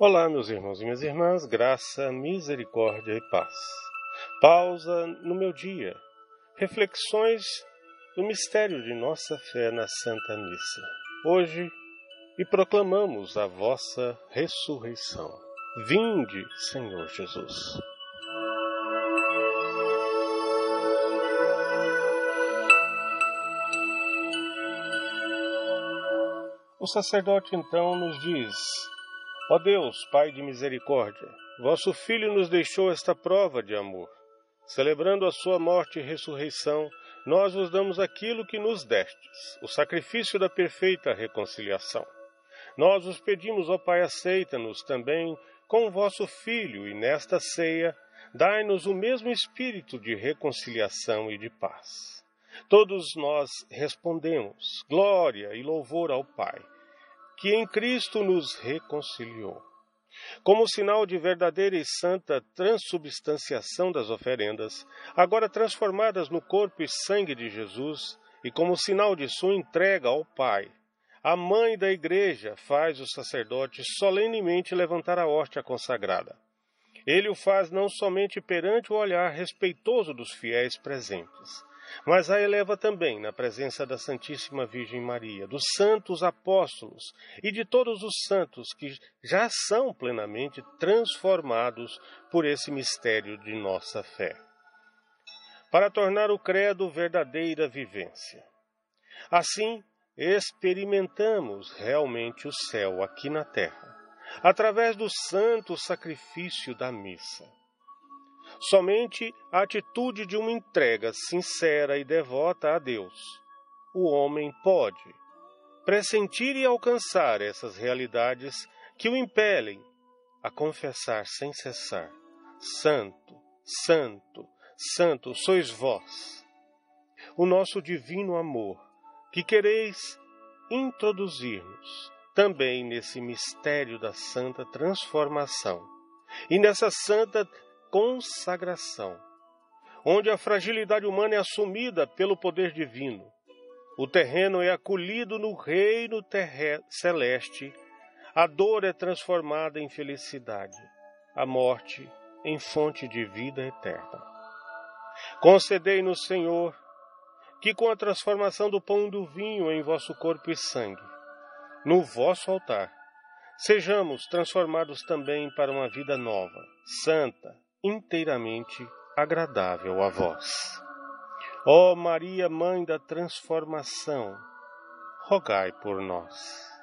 Olá, meus irmãos e minhas irmãs, graça, misericórdia e paz. Pausa no meu dia. Reflexões do mistério de nossa fé na Santa Missa. Hoje, e proclamamos a vossa ressurreição. Vinde, Senhor Jesus. O sacerdote então nos diz: Ó Deus, Pai de misericórdia, vosso Filho nos deixou esta prova de amor. Celebrando a sua morte e ressurreição, nós vos damos aquilo que nos destes, o sacrifício da perfeita reconciliação. Nós os pedimos, ó Pai, aceita-nos também com o vosso Filho, e nesta ceia, dai-nos o mesmo espírito de reconciliação e de paz. Todos nós respondemos: glória e louvor ao Pai que em Cristo nos reconciliou. Como sinal de verdadeira e santa transubstanciação das oferendas, agora transformadas no corpo e sangue de Jesus, e como sinal de sua entrega ao Pai, a mãe da Igreja faz o sacerdote solenemente levantar a hóstia consagrada. Ele o faz não somente perante o olhar respeitoso dos fiéis presentes, mas a eleva também na presença da Santíssima Virgem Maria, dos santos apóstolos e de todos os santos que já são plenamente transformados por esse mistério de nossa fé. Para tornar o credo verdadeira vivência. Assim, experimentamos realmente o céu aqui na terra, através do santo sacrifício da missa Somente a atitude de uma entrega sincera e devota a Deus, o homem pode pressentir e alcançar essas realidades que o impelem a confessar sem cessar: Santo, Santo, Santo sois vós, o nosso divino amor, que quereis introduzir-nos também nesse mistério da santa transformação. E nessa santa consagração, onde a fragilidade humana é assumida pelo poder divino. O terreno é acolhido no reino celeste, a dor é transformada em felicidade, a morte em fonte de vida eterna. Concedei-nos, Senhor, que com a transformação do pão e do vinho em vosso corpo e sangue, no vosso altar, sejamos transformados também para uma vida nova, santa, inteiramente agradável a vós. Ó Maria, Mãe da Transformação, rogai por nós.